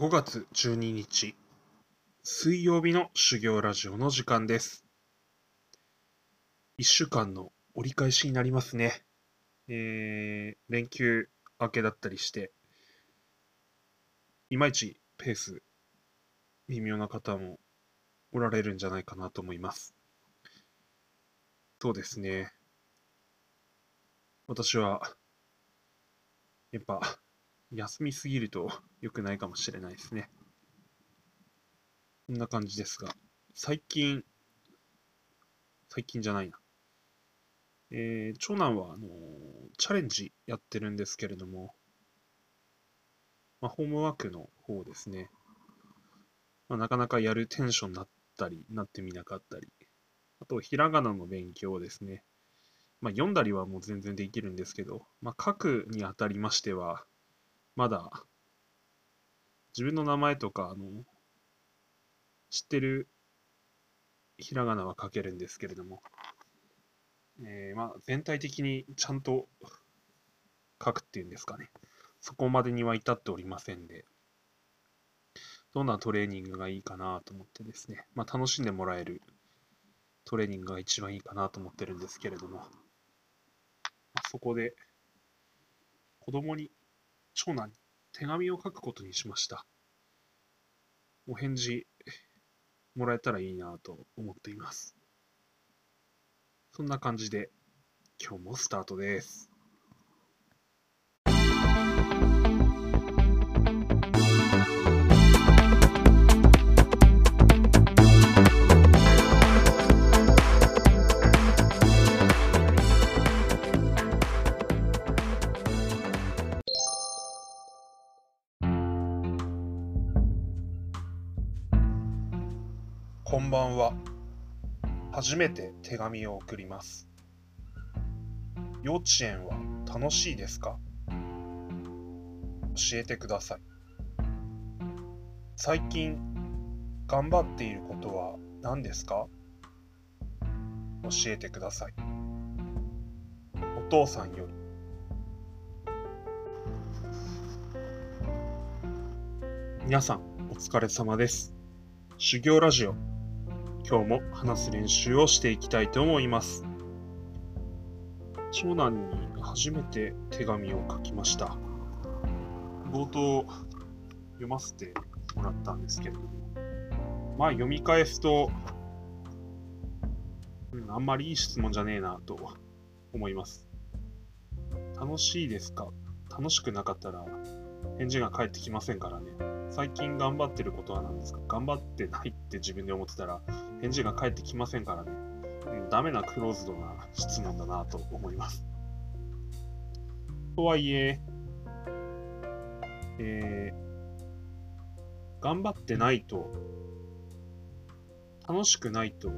5月12日水曜日の修行ラジオの時間です。1週間の折り返しになりますね。えー、連休明けだったりして、いまいちペース微妙な方もおられるんじゃないかなと思います。そうですね。私は、やっぱ、休みすぎると 良くないかもしれないですね。こんな感じですが、最近、最近じゃないな。えー長男は、あのーチャレンジやってるんですけれども、まあ、ホームワークの方ですね。まあ、なかなかやるテンションになったり、なってみなかったり、あと、ひらがなの勉強ですね。まあ、読んだりはもう全然できるんですけど、まあ、書くにあたりましては、まだ。自分の名前とか、あの、知ってるひらがなは書けるんですけれども、えーまあ、全体的にちゃんと書くっていうんですかね。そこまでには至っておりませんで、どんなトレーニングがいいかなと思ってですね、まあ、楽しんでもらえるトレーニングが一番いいかなと思ってるんですけれども、そこで子供に、長男に手紙を書くことにしました。お返事もらえたらいいなと思っています。そんな感じで今日もスタートです。初めて手紙を送ります。幼稚園は楽しいですか？教えてください。最近頑張っていることは何ですか？教えてください。お父さんより。皆さんお疲れ様です。修行ラジオ今日も話す練習をしていきたいと思います。長男に初めて手紙を書きました。冒頭読ませてもらったんですけれども、まあ読み返すと、うん、あんまりいい質問じゃねえなと思います。楽しいですか？楽しくなかったら返事が返ってきませんからね。最近頑張ってることは何ですか？頑張ってないって自分で思ってたら返事が返ってきませんからね。うんダメなクローズドな質問だなと思います。とはいえ、えー頑張ってないと、楽しくないと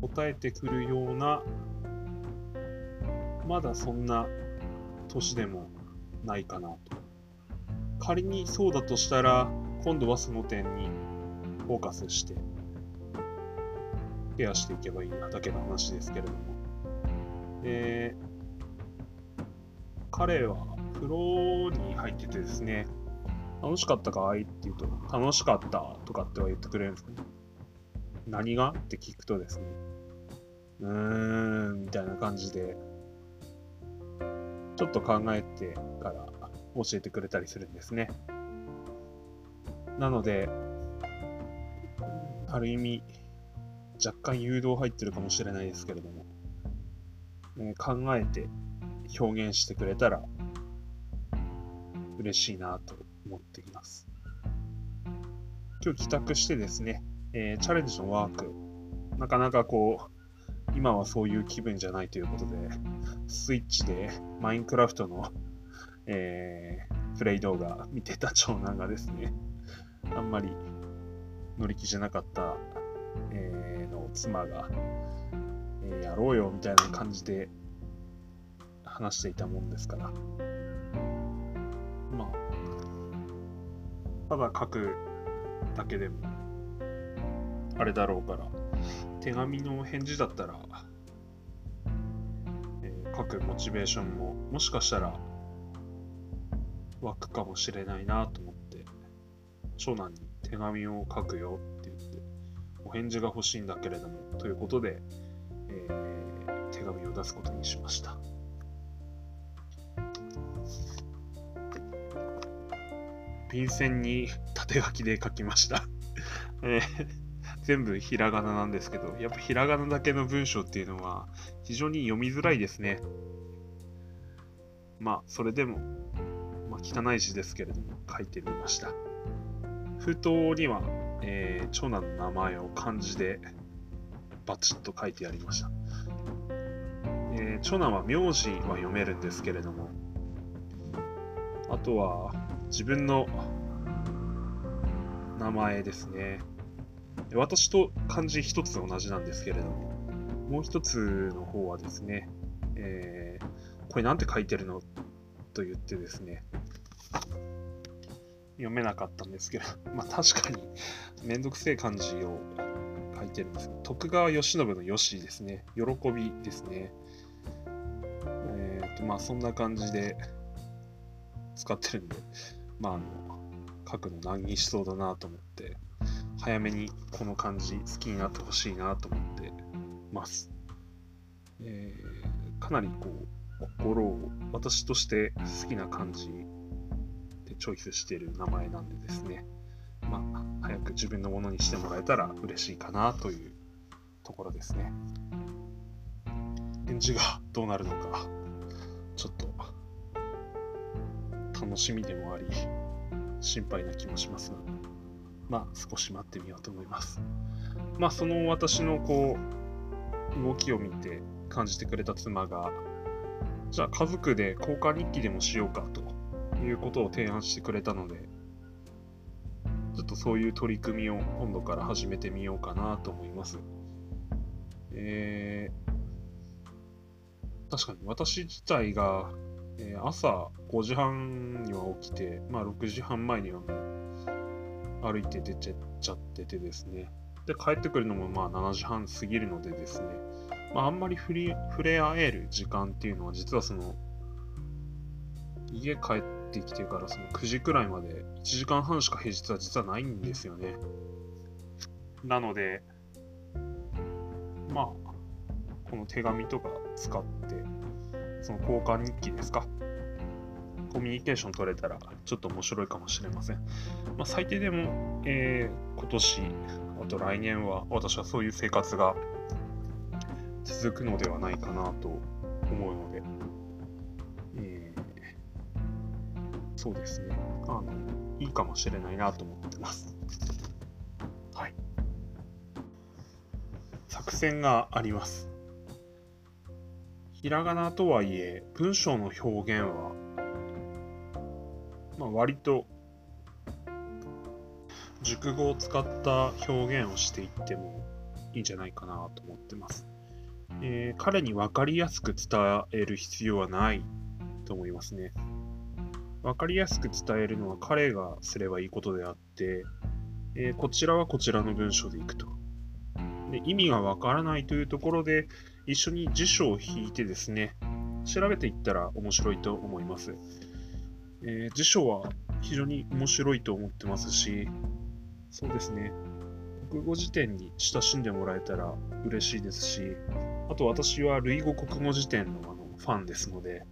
答えてくるような、まだそんな年でもないかなと。仮にそうだとしたら、今度はその点にフォーカスして、ケアしていけばいいなだけの話ですけれども。で、彼はプロに入っててですね、楽しかったかいって言うと、楽しかったとかっては言ってくれるんですけど、何がって聞くとですね、うーん、みたいな感じで、ちょっと考えてから教えてくれたりするんですね。なので、ある意味、若干誘導入ってるかもしれないですけれども、えー考えて表現してくれたら嬉しいなと思っています。今日帰宅してですね、えーチャレンジのワーク、なかなかこう、今はそういう気分じゃないということで、スイッチでマインクラフトの、えープレイ動画見てた長男がですね、あんまり乗り気じゃなかった、えーの妻が、えーやろうよみたいな感じで話していたもんですから、まあ、ただ書くだけでも、あれだろうから、手紙の返事だったら、えー書くモチベーションも、もしかしたら、湧くかもしれないなと思って、長男に手紙を書くよって言って、お返事が欲しいんだけれども、ということで、えー、手紙を出すことにしました。便箋に縦書きで書きました えー、全部ひらがななんですけど、やっぱひらがなだけの文章っていうのは非常に読みづらいですね。まあ、それでも、まあ、汚い字ですけれども、書いてみました。封筒には、えー、長男の名前を漢字でバチッと書いてありました。えー、長男は名字は読めるんですけれども、あとは自分の名前ですね。私と漢字一つ同じなんですけれども、もう一つの方はですね、えー、これなんて書いてるの？と言ってですね、読めなかったんですけど、まあ確かにめんどくせえ漢字を書いてるんですけど、徳川慶喜の吉ですね、喜びですね。えっ、ー、と、まあそんな感じで使ってるんで、まああの、書くの難儀しそうだなと思って、早めにこの漢字好きになってほしいなと思ってます。えー、かなりこう、心を私として好きな感じチョイスしている名前なんでですね、まあ、早く自分のものにしてもらえたら嬉しいかなというところですね。返事がどうなるのか、ちょっと楽しみでもあり、心配な気もしますが、まあ少し待ってみようと思います。まあその私のこう、動きを見て感じてくれた妻が、じゃあ家族で交換日記でもしようかということを提案してくれたので、ちょっとそういう取り組みを今度から始めてみようかなと思います。えー、確かに私自体が、えー、朝5時半には起きて、まあ6時半前にはもう歩いて出ちゃっててですね。で、帰ってくるのもまあ7時半過ぎるのでですね、まあ、あんまり触れ合える時間っていうのは実はその家帰っってきてからその9時くらいまで1時間半しか平日は実はないんですよね。なので、まあ、この手紙とか使って、その交換日記ですか。コミュニケーション取れたらちょっと面白いかもしれません。まあ、最低でも、えー、今年、あと来年は私はそういう生活が続くのではないかなと思うので、そうですねあの、いいかもしれないなと思ってます。はい。作戦があります。ひらがなとはいえ、文章の表現は、まあ、割と熟語を使った表現をしていってもいいんじゃないかなと思ってます。えー、彼に分かりやすく伝える必要はないと思いますね。分かりやすく伝えるのは彼がすればいいことであって、えー、こちらはこちらの文章でいくと。で意味が分からないというところで、一緒に辞書を引いてですね、調べていったら面白いと思います。えー、辞書は非常に面白いと思ってますし、そうですね、国語辞典に親しんでもらえたら嬉しいですし、あと私は類語国語辞典のあのファンですので、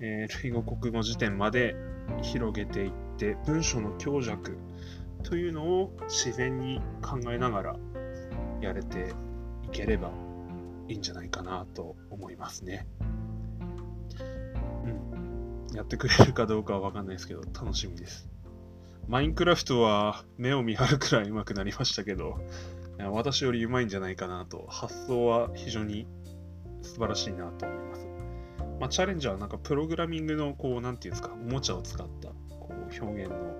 えー、類語国語辞典まで広げていって、文章の強弱というのを自然に考えながらやれていければいいんじゃないかなと思いますね。うん。やってくれるかどうかはわかんないですけど、楽しみです。マインクラフトは目を見張るくらい上手くなりましたけど、私より上手いんじゃないかなと、発想は非常に素晴らしいなと思います。まあ、チャレンジャーはなんかプログラミングのこう、なんていうんですか、おもちゃを使ったこう表現の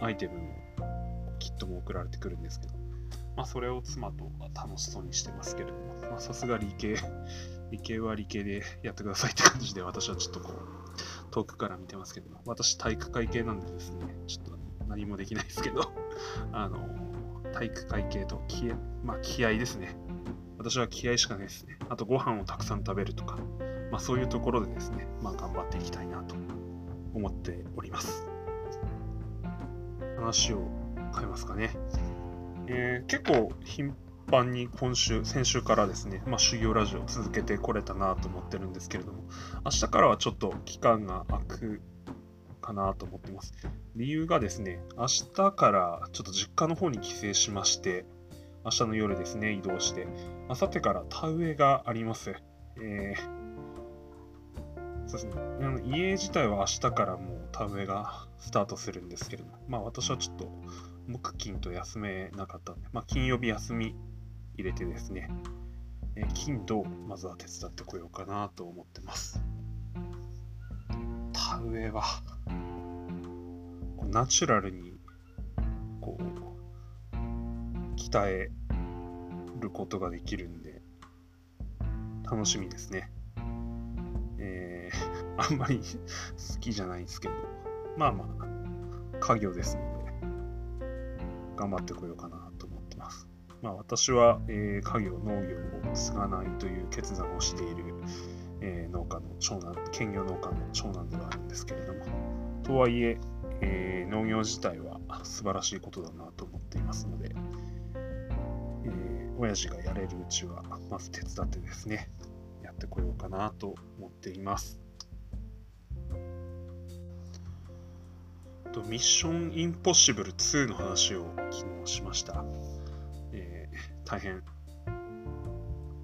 アイテムもキットも送られてくるんですけど、まあ、それを妻と楽しそうにしてますけれども、ま、さすが理系、理系は理系でやってくださいって感じで、私はちょっとこう、遠くから見てますけど、私体育会系なんでですね、ちょっと何もできないですけど、あの、体育会系と気,、まあ、気合ですね。私は気合しかないですね。あとご飯をたくさん食べるとか、まあ、そういうところでですね、まあ、頑張っていきたいなと思っております。話を変えますかね。えー、結構頻繁に今週、先週からですね、まあ、修行ラジオを続けてこれたなと思ってるんですけれども、明日からはちょっと期間が空くかなと思ってます。理由がですね、明日からちょっと実家の方に帰省しまして、明日の夜ですね、移動して、明後日から田植えがあります。えー、そうですね、家自体は明日からもう田植えがスタートするんですけれども、まあ私はちょっと木金と休めなかったんで、まあ金曜日休み入れてですね、え金土まずは手伝ってこようかなと思ってます。田植えはナチュラルにこう鍛えることができるんで楽しみですね。あんまり好きじゃないんですけどまあまあ家業ですので頑張ってこようかなと思ってます。まあ私は、えー、家業農業を継がないという決断をしている、えー、農家の長男兼業農家の長男ではあるんですけれどもとはいええー、農業自体は素晴らしいことだなと思っていますので、えー、親父がやれるうちはまず手伝ってですね、やってこようかなと思っています。とミッションインポッシブル2の話を昨日しました。えー、大変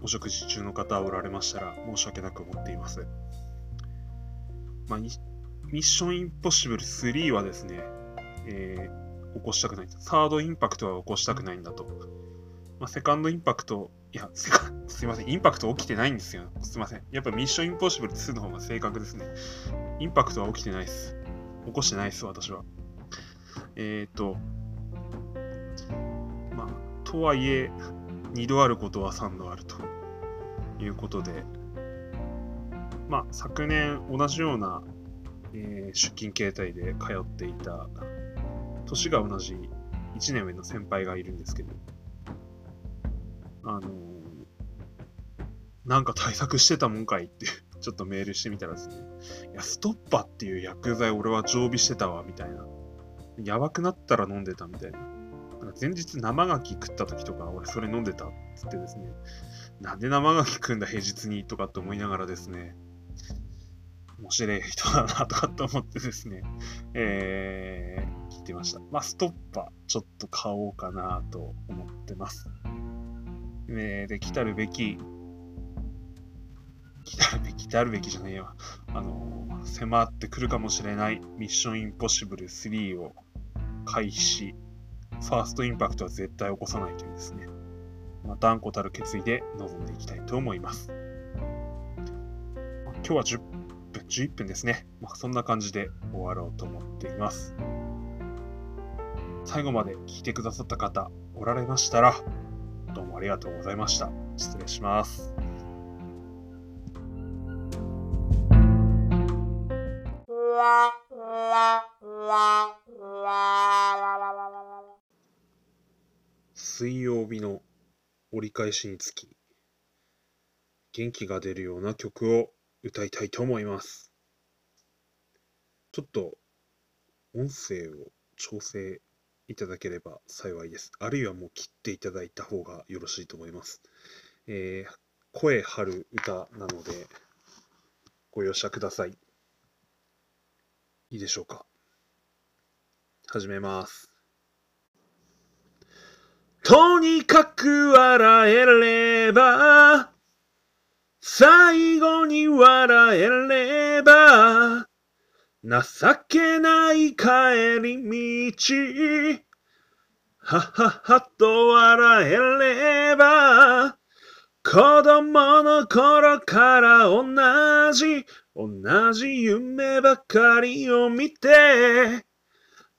お食事中の方おられましたら申し訳なく思っています。まあ、ミッションインポッシブル3はですね、えー、起こしたくない。サードインパクトは起こしたくないんだと。まあ、セカンドインパクト、いや、すいません、インパクト起きてないんですよ。すいません。やっぱミッションインポッシブル2の方が正確ですね。インパクトは起きてないです。起こしてないです、私は。えっ、ー、と、まあ、とはいえ、2度あることは3度あるということで、まあ、昨年同じようなえー、出勤形態で通っていた年が同じ1年上の先輩がいるんですけど、あのー、なんか対策してたもんかいってちょっとメールしてみたらですね、いや、ストッパっていう薬剤俺は常備してたわ、みたいな。やばくなったら飲んでたみたいな。なんか前日生牡蠣食った時とか、俺それ飲んでたっつってですね、なんで生牡蠣食うんだ平日にとかって思いながらですね、面白い人だなとかって思ってですね、えー、聞いてました。まあ、ストッパー、ちょっと買おうかなと思ってます。えー、で、来たるべき、来たるべき、来たるべきじゃないよ。あの、迫ってくるかもしれないミッションインポッシブル3を開始、ファーストインパクトは絶対起こさないというですね、まあ、断固たる決意で臨んでいきたいと思います。今日は10分、11分ですね。まあ、そんな感じで終わろうと思っています。最後まで聞いてくださった方おられましたら、どうもありがとうございました。失礼します。水曜日の折り返しにつき、元気が出るような曲を歌いたいと思います。ちょっと音声を調整いただければ幸いです。あるいはもう切っていただいた方がよろしいと思います。えー、声張る歌なのでご容赦ください。いいでしょうか。始めます。とにかく笑えれば最後に笑えれば、情けない帰り道、はははと笑えれば、子供の頃から同じ、同じ夢ばかりを見て、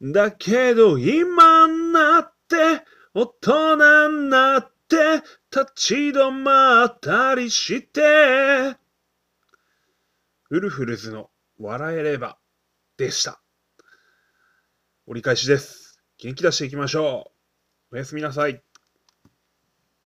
だけど今になって大人になって立ち止まったりして、ウルフルズの笑えればでした。折り返しです。元気出していきましょう。おやすみなさい。